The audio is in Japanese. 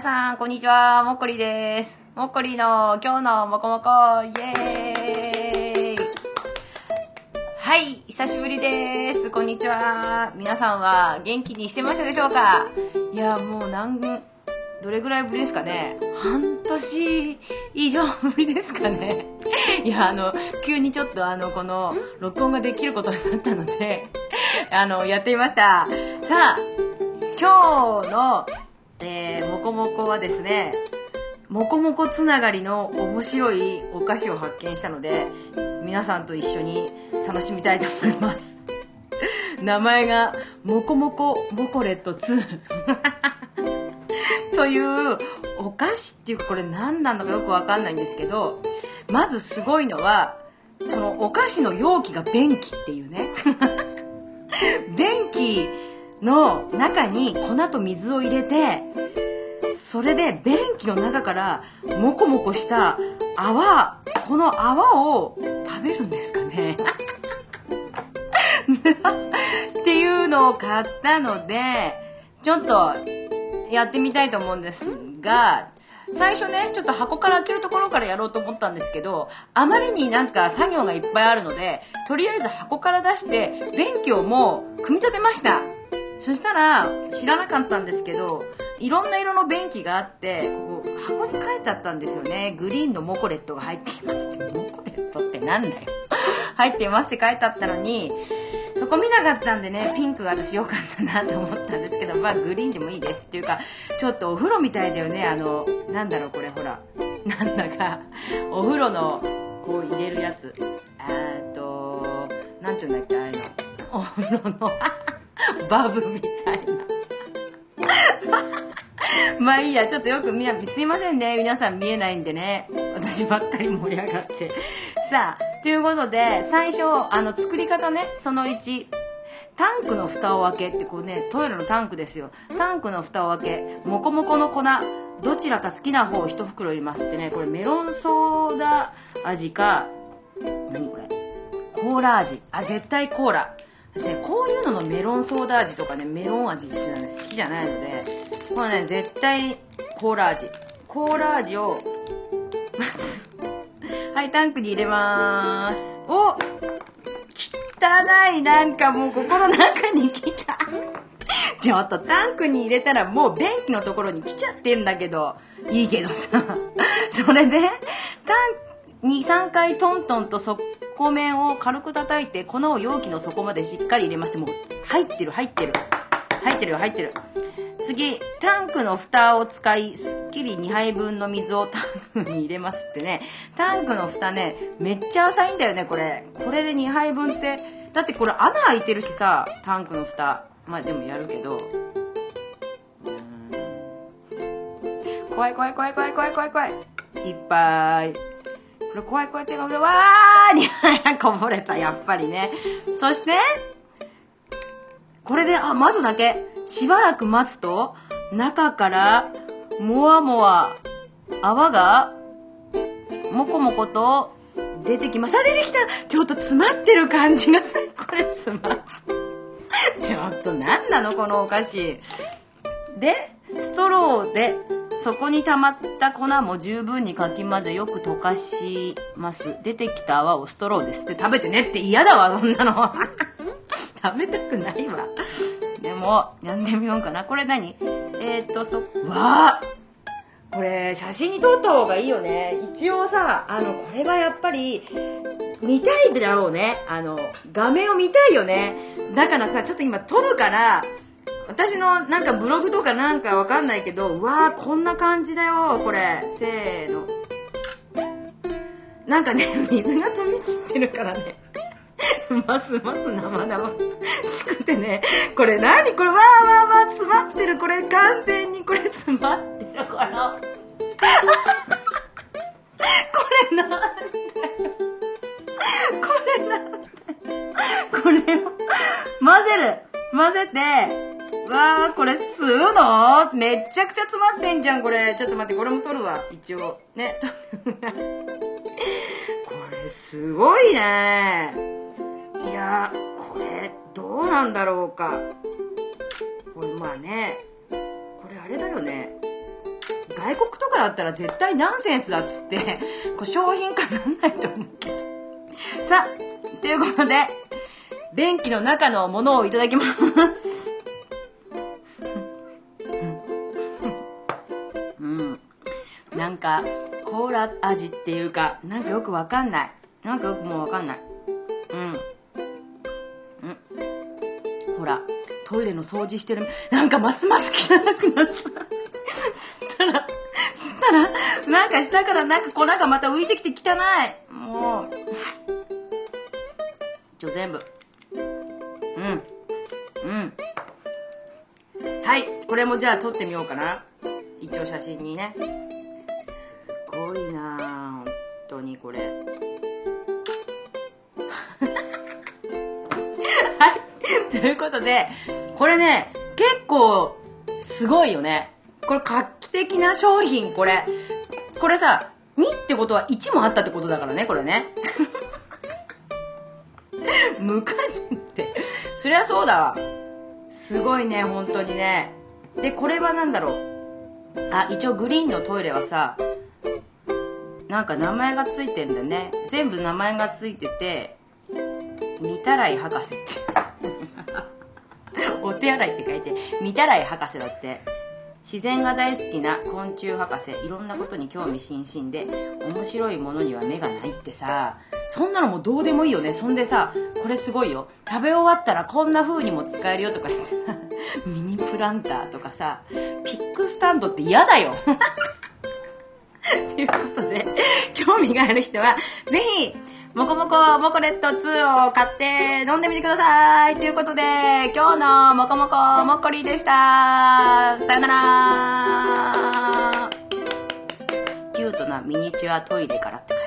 皆さん、こんにちは。もっこりです。もっこりの今日のもこもこ、イエーイはい、久しぶりです。こんにちは。皆さんは元気にしてましたでしょうか？いや、もう何、どれぐらいぶりですかね？半年以上ぶりですかね？いや、あの、急にちょっとあの、この、録音ができることになったので、あの、やってみました。さあ、今日の、えー、もこもこはですね、もこもこつながりの面白いお菓子を発見したので、皆さんと一緒に楽しみたいと思います。名前が、もこもこモコレット2。というお菓子っていうかこれ何なのかよくわかんないんですけど、まずすごいのは、そのお菓子の容器が便器っていうね。便器の中に粉と水を入れて、それで便器の中からモコモコした泡、この泡を食べるんですかね っていうのを買ったので、ちょっとやってみたいと思うんですが、最初ね、ちょっと箱から開けるところからやろうと思ったんですけど、あまりになんか作業がいっぱいあるので、とりあえず箱から出して、便器をもう組み立てました。そしたら、知らなかったんですけど、いろんな色の便器があって、ここ箱に書いてあったんですよね。グリーンのモコレットが入っていますって。モコレットってなんだよ。入っていますって書いてあったのに、そこ見なかったんでね、ピンクが私良かったなと思ったんですけど、まあグリーンでもいいですっていうか、ちょっとお風呂みたいだよね、あの、なんだろうこれほら。なんだか、お風呂の、こう入れるやつ。えっと、なんていうんだっけ、ああいうの。お風呂の、バブみたいな。まあいいや、ちょっとよく見や、すいませんね。皆さん見えないんでね。私ばっかり盛り上がって。さあ、ということで、最初、あの、作り方ね、その1。タンクの蓋を開けってこうね、トイレのタンクですよ。タンクの蓋を開け、もこもこの粉、どちらか好きな方を一袋入れますってね、これメロンソーダ味か、何これ？コーラ味。あ、絶対コーラ。私ね、こういうののメロンソーダ味とかね、メロン味っていうのはね、好きじゃないので、これね、絶対コーラ味。コーラ味を、まず、はい、タンクに入れまーす。お汚い、なんかもうここの中に来た。ちょっとタンクに入れたらもう便器のところに来ちゃってんだけど、いいけどさ。それで、タンク、2、3回トントンとそっ底面を軽く叩いて、粉を容器の底までしっかり入れまして、もう入ってる入ってる。入ってるよ入ってる。次、タンクの蓋を使い、すっきり2杯分の水をタンクに入れますってね。タンクの蓋ね、めっちゃ浅いんだよね、これ。これで2杯分って、だってこれ穴開いてるしさ、タンクの蓋。まあでもやるけど。怖い怖い怖い怖い怖い怖い怖い。いっぱい。これ怖い怖い手が裏、わーにこぼれた、やっぱりね。そして、これで、あ、待つだけ。しばらく待つと、中から、もわもわ、泡が、もこもこと、出てきます。あ、出てきたちょっと詰まってる感じがする。これ詰まって。ちょっと何なのこのお菓子。で、ストローで、そこに溜まった粉も十分にかき混ぜよく溶かします。出てきた泡をストローで吸って食べてねって嫌だわ、そんなの。食べたくないわ。でも、やんでみようかな。これ何？えー、っと、そ、わあこれ、写真に撮った方がいいよね。一応さ、あの、これはやっぱり、見たいだろうね。あの、画面を見たいよね。だからさ、ちょっと今撮るから、私のなんかブログとかなんかわかんないけど、わあこんな感じだよ、これ。せーの。なんかね、水が飛び散ってるからね。ますます生々しくてね。これ何？これわーわーわー詰まってる。これ完全にこれ詰まってるから。これなんだよ。これなんだよ。これを混ぜる。混ぜて、わあ、これ吸うの？めっちゃくちゃ詰まってんじゃん、これ。ちょっと待って、これも取るわ、一応。ね、取 るこれ、すごいね。いや、これ、どうなんだろうか。これ、まあね、これあれだよね。外国とかだったら絶対ナンセンスだっつってこう商品化なんないと思うけどさあということで便器の中のものをいただきます。うん。なんかコーラ味っていうかなんかよくわかんない。なんかよくもうわかんない。うん。うん。ほらトイレの掃除してる。なんかますます汚くなった。吸ったら吸ったらなんか下からなんか粉がまた浮いてきて汚い。もう。ちょ全部。うん。うん。はい。これもじゃあ撮ってみようかな。一応写真にね。すごいな本当にこれ。はい。ということでこれね結構すごいよね。これ画期的な商品これ。これさ2ってことは1もあったってことだからねこれね。無果汁って。そりゃそうだわ。すごいね本当にね。でこれは何だろう。あ一応グリーンのトイレはさなんか名前がついてんだね。全部名前がついてて御たらい博士って。お手洗いって書いて御たらい博士だって。自然が大好きな昆虫博士いろんなことに興味津々で面白いものには目がないってさそんなのもうどうでもいいよね。そんでさこれすごいよ。食べ終わったらこんな風にも使えるよとか言ってさ ミニプランターとかさピックスタンドって嫌だよ。ということで興味がある人はぜひもこもこモコレット2を買って飲んでみてください。ということで今日のもこもこもっこりでした。さよなら。キュートなミニチュアトイレからって